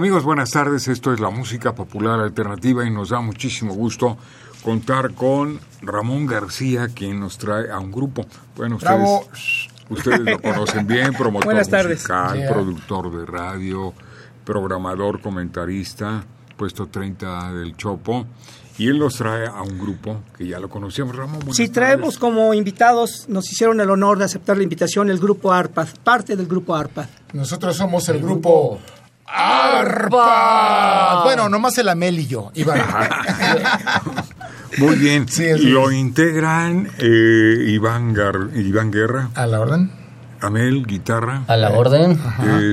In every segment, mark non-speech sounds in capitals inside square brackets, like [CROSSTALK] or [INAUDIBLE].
Amigos, buenas tardes. Esto es la música popular alternativa y nos da muchísimo gusto contar con Ramón García, quien nos trae a un grupo. Bueno, ustedes, ustedes lo conocen bien, promotor [LAUGHS] musical, productor de radio, programador, comentarista, puesto 30 del Chopo. Y él nos trae a un grupo que ya lo conocíamos, Ramón. Sí, traemos como invitados, nos hicieron el honor de aceptar la invitación el grupo ARPAD, parte del grupo ARPAD. Nosotros somos el, grupo ¡Arpa! Bueno, nomás el Amel y yo, Iván. Muy bien. Lo integran eh, Iván, Iván Guerra. A la orden. Amel, guitarra. A la orden.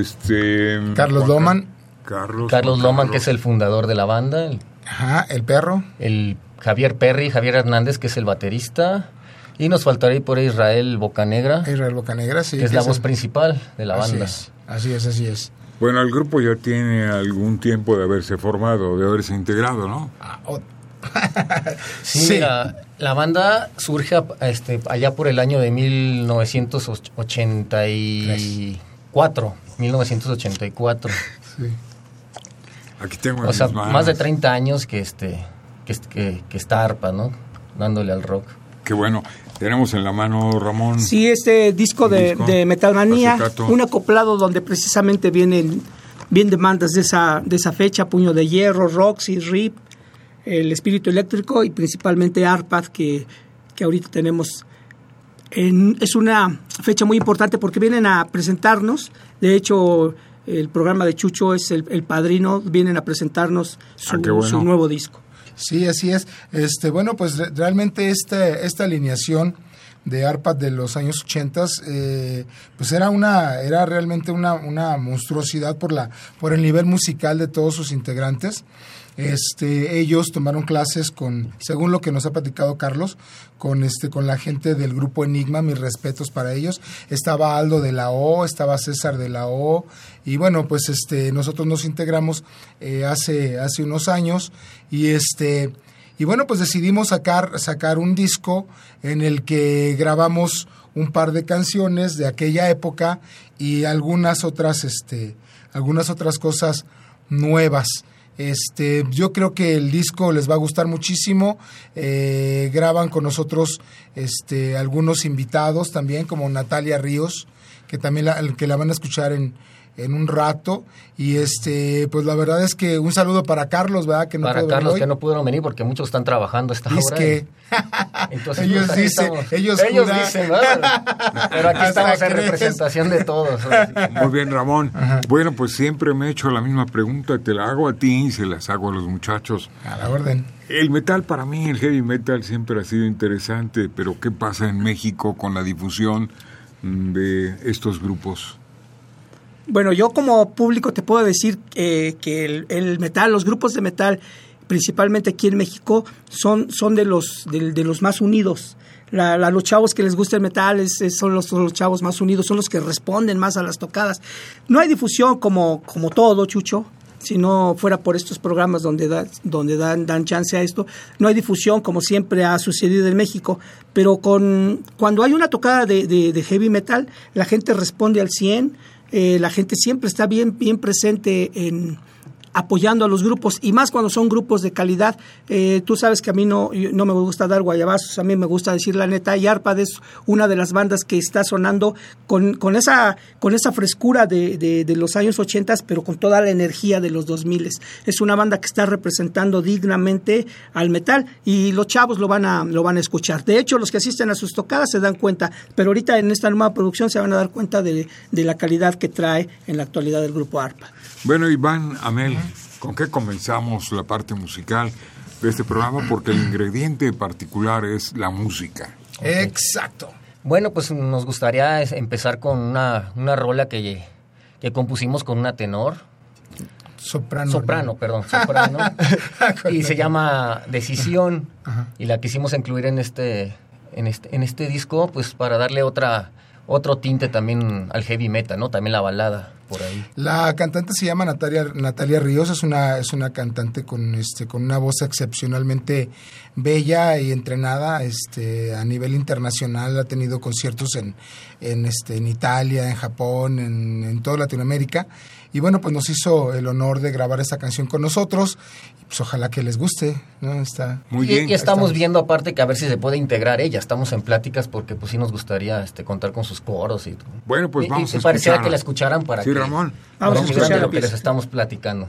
Este, Carlos Loman. Carlos, Carlos Loman, que es el fundador de la banda. Ajá, el perro. El Javier Perry, Javier Hernández, que es el baterista. Y nos faltaría por Israel Bocanegra. Israel Bocanegra, sí. Que es la voz principal de la banda. así es, así es. Bueno, el grupo ya tiene algún tiempo de haberse formado, de haberse integrado, ¿no? Ah, [LAUGHS] sí, la banda surge este, allá por el año de 1984. 1984. Sí. Aquí tengo O sea, más de 30 años que, este, que, que está ARPA, ¿no? Dándole al rock. Qué bueno. Tenemos en la mano, Ramón. Sí, este disco de, de Metalmanía, un acoplado donde precisamente vienen bien demandas de esa, de esa fecha, Puño de Hierro, Roxy, Rip, el Espíritu Eléctrico y principalmente ARPAD, que, que ahorita tenemos. es una fecha muy importante porque vienen a presentarnos, de hecho el programa de Chucho es el, padrino, vienen a presentarnos su ah, nuevo disco. Sí, así es. Este, bueno, pues realmente esta, esta alineación de ARPA de los años 80, eh, pues era una, era realmente una, una monstruosidad por la, por el nivel musical de todos sus integrantes. Este, ellos tomaron clases con, según lo que nos ha platicado Carlos, con este, con la gente del grupo Enigma, mis respetos para ellos. Estaba Aldo de la O, estaba César de la O, y bueno, pues este, nosotros nos integramos eh, hace, hace unos años, y este, y bueno, pues decidimos sacar, sacar un disco en el que grabamos un par de canciones de aquella época y algunas otras, este, algunas otras cosas nuevas. Este, yo creo que el disco les va a gustar muchísimo. Eh, graban con nosotros este, algunos invitados también, como Natalia Ríos, que también la, que la van a escuchar en, en un rato. Y este, pues la verdad es que un saludo para Carlos, ¿verdad? Que no para Carlos que no pudieron venir porque muchos están trabajando esta hora. que Entonces, [LAUGHS] ellos pues, dicen, ellos, dicen, pero aquí [LAUGHS] estamos en representación de todos. [LAUGHS] Muy bien, Ramón. Bueno, pues siempre me he hecho la misma pregunta, te la hago a ti y se las hago a los muchachos. A la orden. El metal para mí, el heavy metal siempre ha sido interesante, pero ¿qué pasa en México con la difusión de estos grupos? Bueno, yo como público te puedo decir eh, que el, metal, los grupos de metal, principalmente aquí en México, son, son de, los, de, los más unidos. La, los chavos que les gusta el metal es, son, los, chavos más unidos, son los que responden más a las tocadas. No hay difusión como, como todo, Chucho. Si no fuera por estos programas donde, donde dan, dan chance a esto, no hay difusión como siempre ha sucedido en México. Pero con, cuando hay una tocada de, de, de heavy metal, la gente responde al 100 eh, la gente siempre está bien, bien presente en, apoyando a los grupos y más cuando son grupos de calidad. Eh, tú sabes que a mí no, no me gusta dar guayabazos, a mí me gusta decir la neta y Arpad es una de las bandas que está sonando con, con, esa, con esa frescura de, de, los años 80, pero con toda la energía de los 2000. Es una banda que está representando dignamente al metal y los chavos lo van a, lo van a escuchar. De hecho, los que asisten a sus tocadas se dan cuenta, pero ahorita en esta nueva producción se van a dar cuenta de, de la calidad que trae en la actualidad del grupo ARPA. Bueno, Iván, Amel, ¿con qué comenzamos la parte musical de este programa? Porque el ingrediente particular es la música. Exacto. Bueno, pues nos gustaría empezar con una, una rola que, que compusimos con una tenor. Soprano. Soprano, perdón, soprano. [LAUGHS] y se llama Decisión. Y la quisimos incluir en este, en este, en este disco, pues para darle otra, otro tinte también al heavy metal, ¿no? También la balada La cantante se llama Natalia, Natalia Ríos, es una, es una cantante con este, con una voz excepcionalmente bella y entrenada, este, a nivel internacional, ha tenido conciertos en, en este, en Italia, en Japón, en, en toda Latinoamérica. Y bueno, pues nos hizo el honor de grabar esta canción con nosotros pues ojalá que les guste, ¿no? Está muy bien. Y, estamos, viendo aparte que a ver si se puede integrar ella, estamos en pláticas porque pues sí nos gustaría este contar con sus coros y todo. Bueno, pues vamos y, a pareciera que la escucharan para sí, Ramón. Vamos, a escuchar lo que les estamos platicando.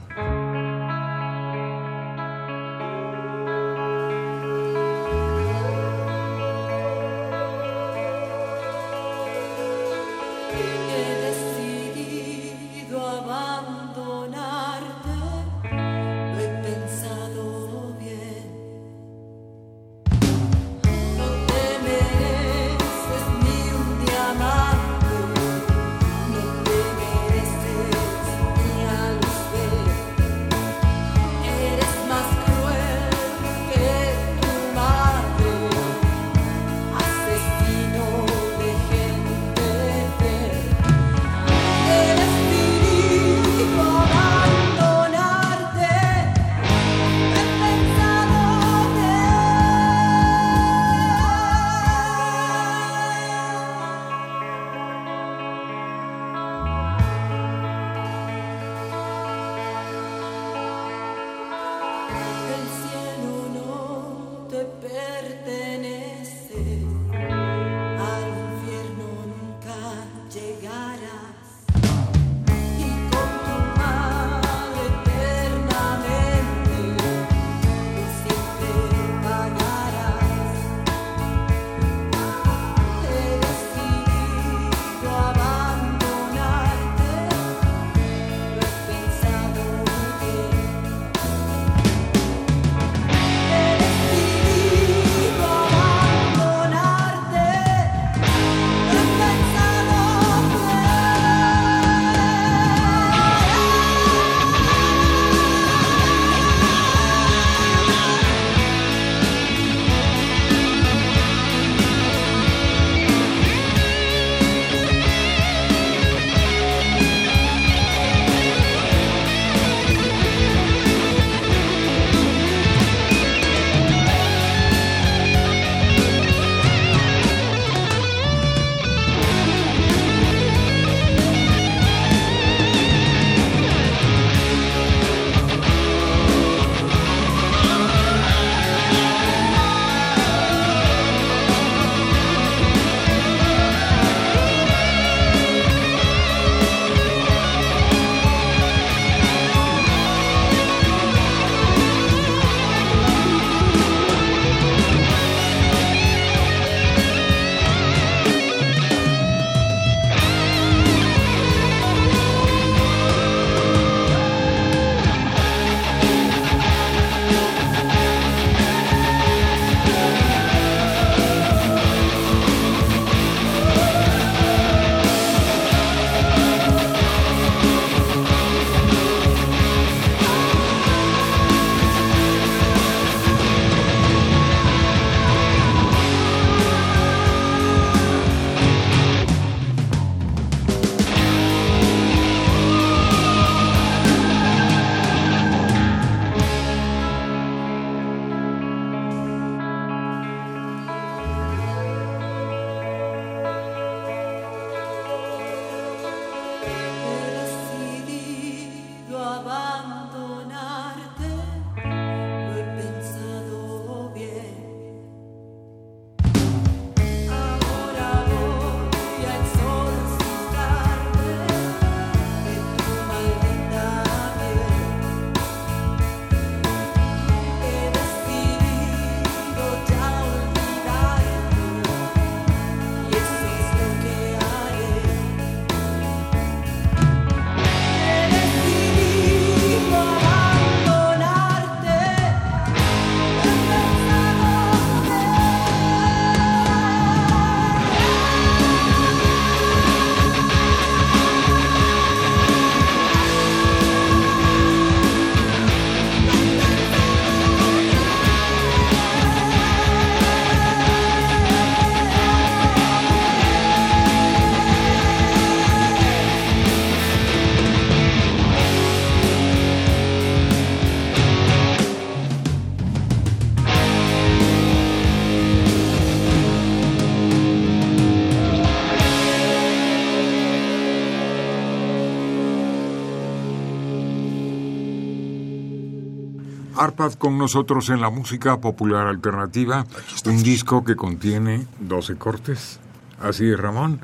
Con nosotros en la música popular alternativa, un disco que contiene 12 cortes, así es Ramón.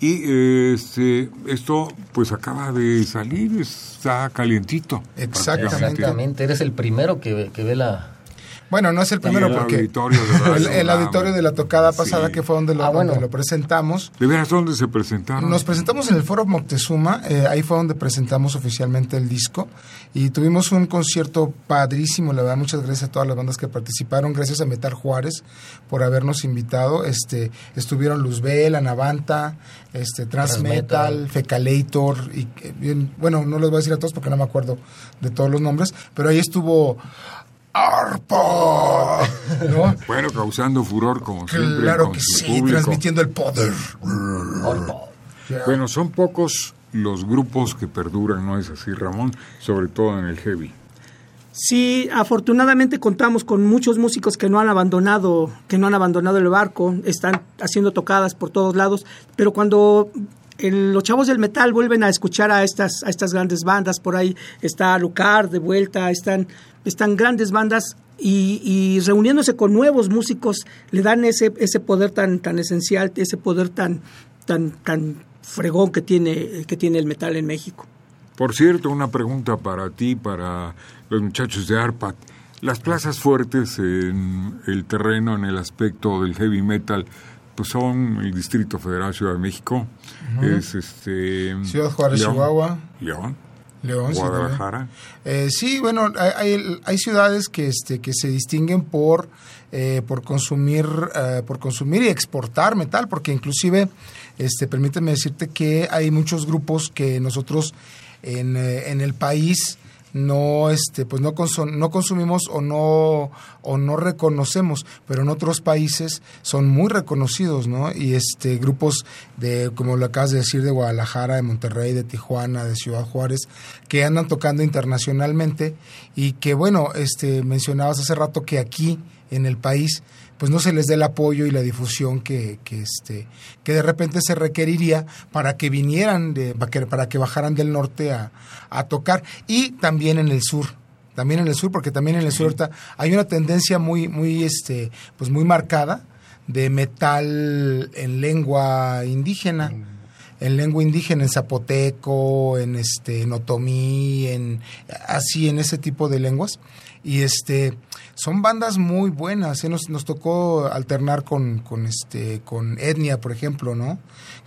Y este, esto pues acaba de salir, está calientito. Exactamente. Eres el primero que, que ve la, bueno, no es el primero porque auditorio [LAUGHS] el, auditorio de la tocada pasada que fue donde lo, ah, lo presentamos. ¿De veras dónde se presentaron? Nos presentamos en el Foro Moctezuma, eh, ahí fue donde presentamos oficialmente el disco y tuvimos un concierto padrísimo, la verdad, muchas gracias a todas las bandas que participaron, gracias a Metal Juárez por habernos invitado, este estuvieron Luzbel, Anavanta, este Transmetal, Fecalator y bien, bueno, no les voy a decir a todos porque no me acuerdo de todos los nombres, pero ahí estuvo ARPA. Bueno, causando furor como siempre. Claro que sí, transmitiendo el poder. Bueno, son pocos los grupos que perduran, ¿no es así, Ramón? Sobre todo en el heavy. Sí, afortunadamente contamos con muchos músicos que no han abandonado, que no han abandonado el barco, están haciendo tocadas por todos lados, pero cuando los chavos del metal vuelven a escuchar a estas, a estas grandes bandas, por ahí está Lucar de vuelta, están están grandes bandas y, reuniéndose con nuevos músicos le dan ese, ese poder tan, tan esencial, ese poder tan, tan, tan fregón que tiene, que tiene el metal en México. Por cierto, una pregunta para ti, para los muchachos de ARPAT. Las plazas fuertes en el terreno, en el aspecto del heavy metal, pues son el Distrito Federal Ciudad de México, es este Ciudad Juárez, Chihuahua, León, León, Guadalajara. Eh, sí, bueno, hay, hay, ciudades que, este, que se distinguen por, eh, por, consumir, eh, por consumir y exportar metal, porque inclusive, este, permíteme decirte que hay muchos grupos que nosotros en, en el país no este pues no no consumimos o no o no reconocemos pero en otros países son muy reconocidos no y este grupos de como lo acabas de decir de Guadalajara de Monterrey de Tijuana de Ciudad Juárez que andan tocando internacionalmente y que bueno este mencionabas hace rato que aquí en el país pues no se les dé el apoyo y la difusión que, que, este, que de repente se requeriría para que vinieran, de, para que bajaran del norte a, a tocar. Y también en el sur, también en el sur, porque también en el sur hay una tendencia muy, muy, este, pues muy marcada de metal en lengua indígena en lengua indígena, en zapoteco, en este, en otomí, en así en ese tipo de lenguas. Y este son bandas muy buenas ¿eh? nos, nos tocó alternar con, con este con etnia por ejemplo no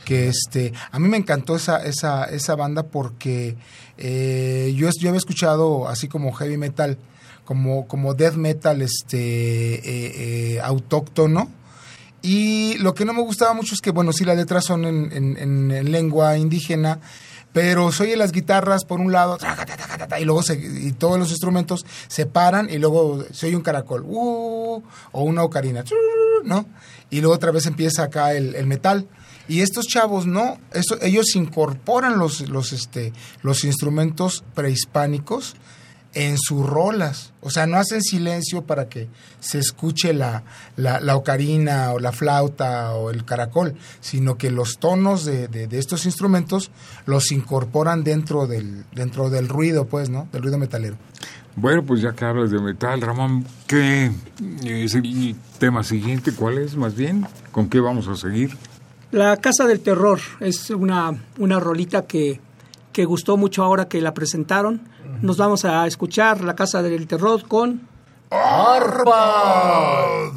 que este a mí me encantó esa esa esa banda porque eh, yo yo había escuchado así como heavy metal como como death metal este eh, autóctono y lo que no me gustaba mucho es que bueno sí las letras son en, en lengua indígena pero se oye las guitarras por un lado, y luego y todos los instrumentos se paran y luego se oye un caracol, uh, o una ocarina, ¿no? Y luego otra vez empieza acá el, metal. Y estos chavos no, ellos incorporan los, los, este, los instrumentos prehispánicos en sus rolas. O sea, no hacen silencio para que se escuche la, la, ocarina o la flauta o el caracol, sino que los tonos de, de, estos instrumentos los incorporan dentro del, dentro del ruido, pues, ¿no? Del ruido metalero. Bueno, pues ya que hablas de metal, Ramón, ¿qué es el tema siguiente? ¿Cuál es más bien? ¿Con qué vamos a seguir? La Casa del Terror es una, una rolita que, que gustó mucho ahora que la presentaron nos vamos a escuchar La Casa del Terror con... ¡Arpa!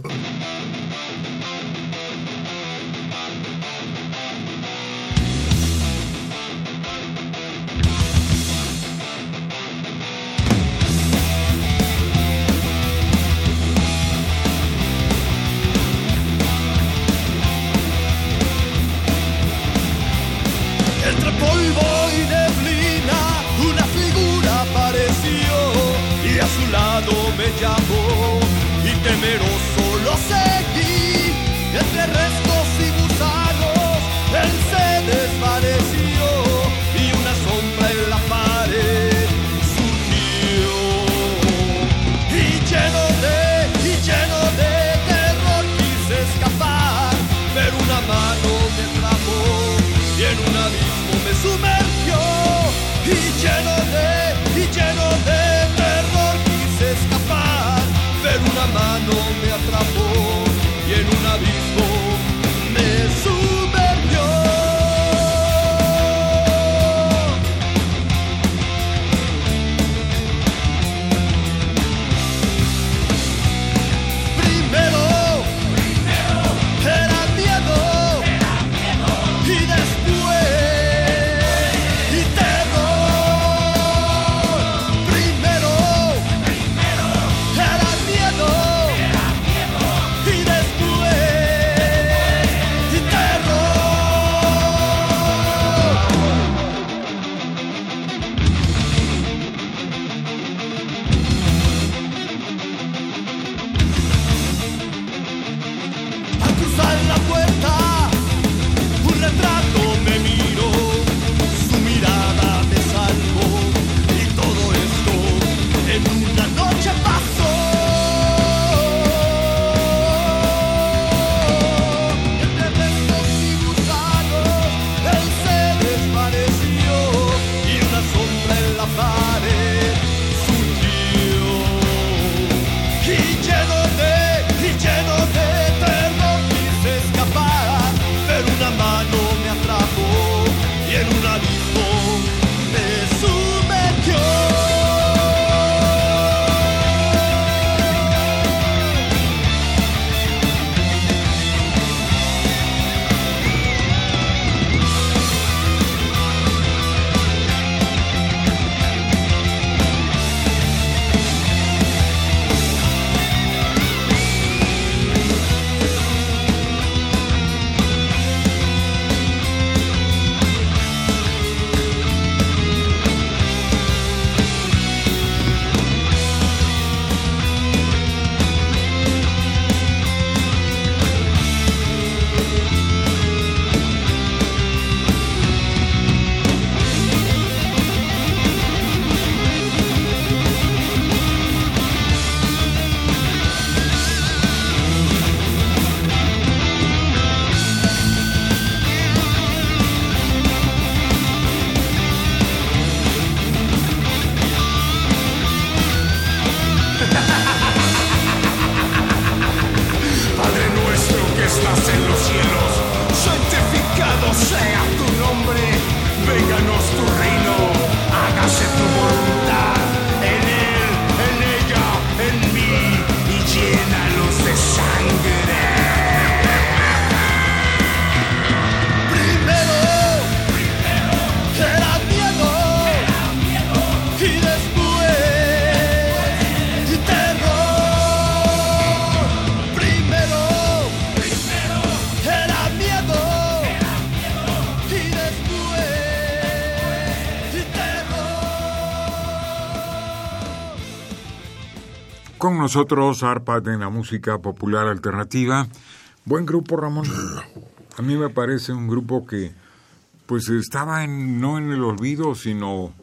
No. me nosotros Arpad en la música popular alternativa. Buen grupo, Ramón. A mí me parece un grupo que pues estaba en, no en el olvido, sino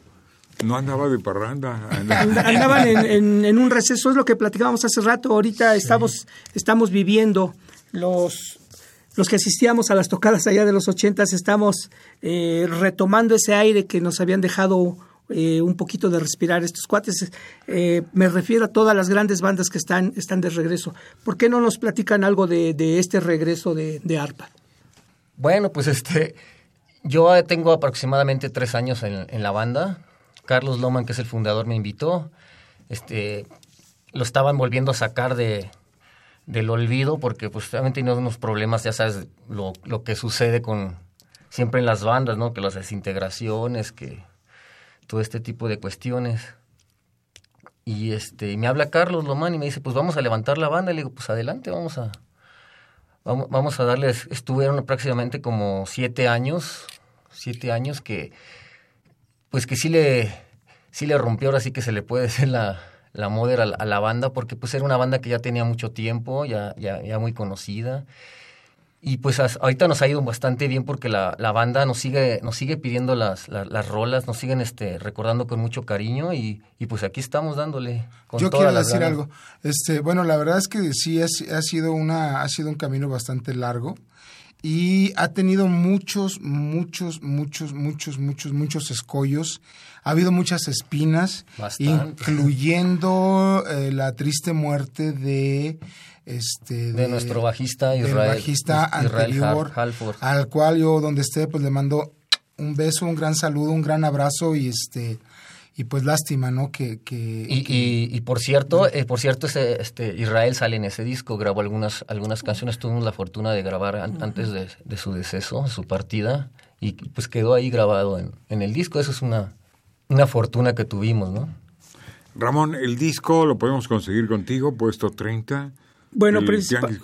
no andaba de parranda. [LAUGHS] Andaban en, un receso, es lo que platicábamos hace rato. Ahorita estamos, estamos viviendo los, los que asistíamos a las tocadas allá de los ochentas, estamos eh, retomando ese aire que nos habían dejado eh, un poquito de respirar estos cuates. Eh, me refiero a todas las grandes bandas que están, están de regreso. ¿Por qué no nos platican algo de, este regreso de, ARPA? Bueno, pues este, yo tengo aproximadamente tres años en, la banda. Carlos Loman, que es el fundador, me invitó. Este, lo estaban volviendo a sacar de, del olvido porque pues también tenía unos problemas, ya sabes, lo, lo que sucede con siempre en las bandas, ¿no? Que las desintegraciones, que todo este tipo de cuestiones. Y este, me habla Carlos Lomán y me dice, pues vamos a levantar la banda. Y le digo, pues adelante, vamos a, vamos, vamos a darles, estuvieron prácticamente como siete años, siete años que, pues que sí le, sí le rompió, ahora sí que se le puede [LAUGHS] decir la, la moda a, la banda, porque pues era una banda que ya tenía mucho tiempo, ya, ya, ya muy conocida. Y pues ahorita nos ha ido bastante bien porque la, la banda nos sigue, nos sigue pidiendo las, las, rolas, nos siguen este, recordando con mucho cariño y, y pues aquí estamos dándole. Con Yo quiero decir algo. Este, bueno, la verdad es que sí ha, ha, sido una, ha sido un camino bastante largo y ha tenido muchos, muchos, muchos, muchos, muchos, muchos escollos. Ha habido muchas espinas, incluyendo eh, la triste muerte de este, de, nuestro bajista Israel, bajista anterior, al cual yo donde esté pues le mando un beso, un gran saludo, un gran abrazo y este y pues lástima, ¿no? Que, que, y, por cierto, eh, por cierto, este, este, Israel sale en ese disco, grabó algunas, algunas canciones, tuvimos la fortuna de grabar antes de, su deceso, su partida, y pues quedó ahí grabado en, en el disco. Eso es una, una fortuna que tuvimos, ¿no? Ramón, el disco lo podemos conseguir contigo, puesto 30. Bueno,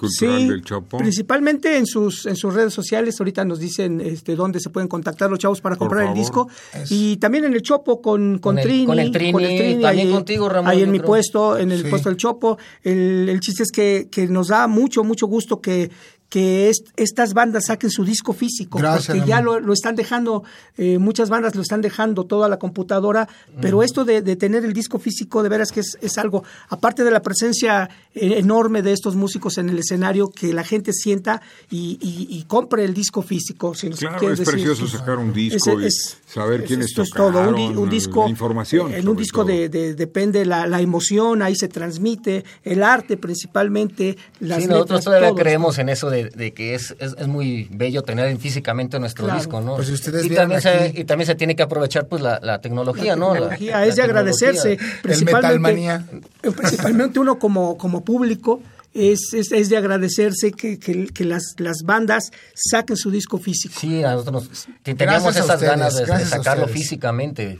sí, principalmente en sus en sus redes sociales. Ahorita nos dicen este, dónde se pueden contactar los chavos para comprar el disco. Y también en el Chopo con, con, Trini. Con el Trini, también contigo, Ramón. Ahí en mi puesto, en el puesto del Chopo. El, el chiste es que, que nos da mucho, mucho gusto que, que estas bandas saquen su disco físico, porque ya lo, están dejando, eh, muchas bandas lo están dejando toda la computadora, pero esto de, tener el disco físico, de veras que es, algo, aparte de la presencia eh, enorme de estos músicos en el escenario, que la gente sienta y, compre el disco físico. Si claro, es precioso sacar un disco y saber quiénes esto es todo, un, disco, información. En un disco de, depende la, la, emoción, ahí se transmite, el arte principalmente, las sí, nosotros todavía creemos en eso de de, que es, es, muy bello tener físicamente nuestro disco, ¿no? Pues ustedes y, también se, y también se tiene que aprovechar pues la, tecnología, ¿no? La tecnología es de agradecerse. Principalmente, eh, principalmente uno como, como público. Es, es, de agradecerse que, que, las, las bandas saquen su disco físico. Sí, nosotros teníamos esas ganas de, de sacarlo físicamente.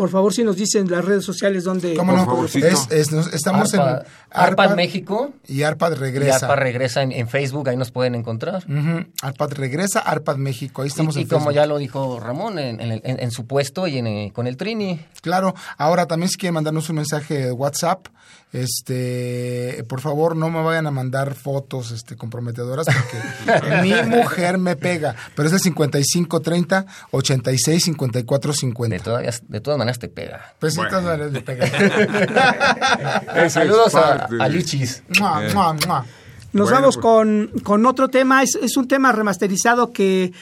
Por favor, si nos dicen las redes sociales donde... ¿Cómo no? estamos en Arpad, México. Y Arpad Regresa. Y Arpad Regresa en, Facebook, ahí nos pueden encontrar. Arpad Regresa, Arpad México, ahí estamos y, y como ya lo dijo Ramón, en, su puesto y eh, con el Trini. Claro, ahora también si quieren mandarnos un mensaje de WhatsApp, este, por favor no me vayan a mandar fotos este, comprometedoras porque [LAUGHS] mi mujer me pega, pero es de 55 30 86 54 50. De todas, de todas maneras te pega. Pues de todas maneras me pega. [LAUGHS] Saludos a, Lichis. Nos vamos con, con, otro tema, es, es un tema remasterizado que,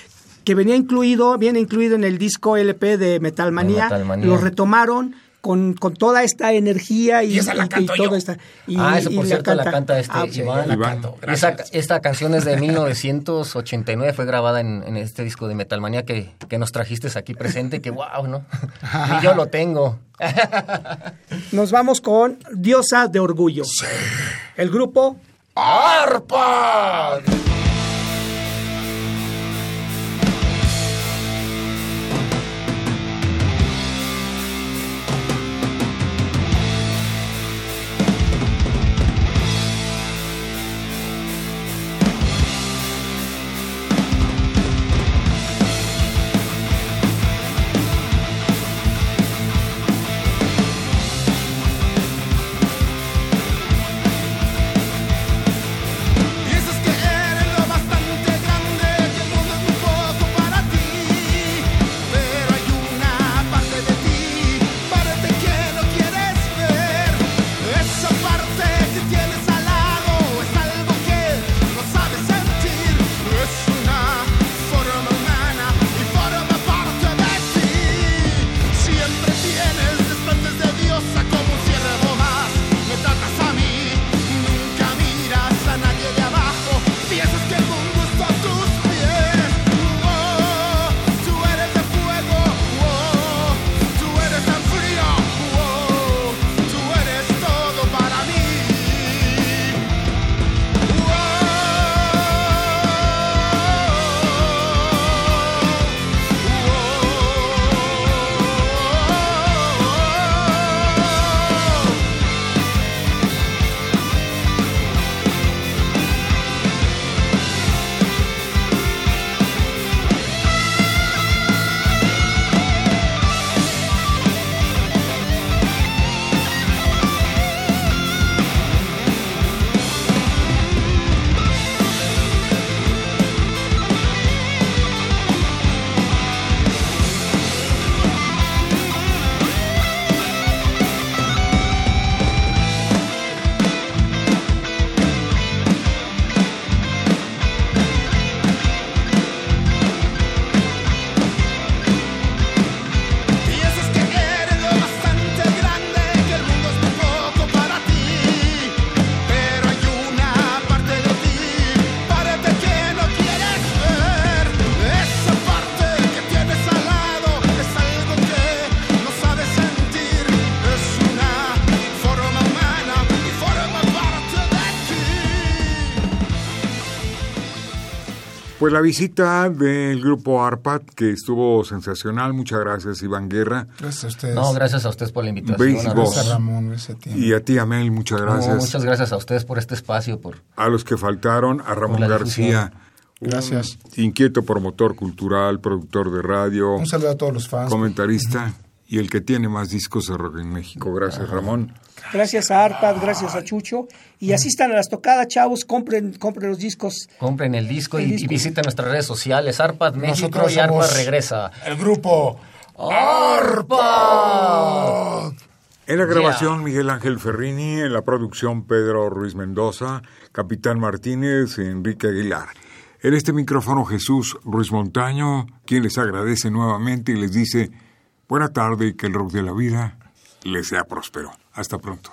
que venía incluido, viene incluido en el disco LP de Metal Manía. Lo retomaron con, con toda esta energía y, esa la canto todo esta, y, ah, eso por cierto la canta este ah, Iván. esta canción es de [LAUGHS] 1989, fue grabada en, en este disco de Metalmanía que, que nos trajiste aquí presente, que wow, ¿no? [LAUGHS] y yo lo tengo. [LAUGHS] Nos vamos con Diosa de Orgullo. El grupo ARPA. Pues la visita del grupo ARPAT, que estuvo sensacional. Muchas gracias, Iván Guerra. Gracias a ustedes. No, gracias a ustedes por la invitación. Gracias a Ramón, gracias a ti. Y a ti, Amel, muchas gracias. muchas gracias a ustedes por este espacio. por A los que faltaron, a Ramón García. Gracias. Inquieto promotor cultural, productor de radio. Un saludo a todos los fans. Comentarista y el que tiene más discos de rock en México. Gracias, Ramón. Gracias a Arpad, gracias a Chucho. Y asistan a las tocadas, chavos, compren, compren los discos. Compren el disco, y, visiten nuestras redes sociales, Arpad México y Arpad regresa. El grupo Arpad. En la grabación Miguel Ángel Ferrini, en la producción Pedro Ruiz Mendoza, Capitán Martínez, Enrique Aguilar. En este micrófono Jesús Ruiz Montaño, quien les agradece nuevamente y les dice buena tarde y que el rock de la vida les sea próspero. Hasta pronto.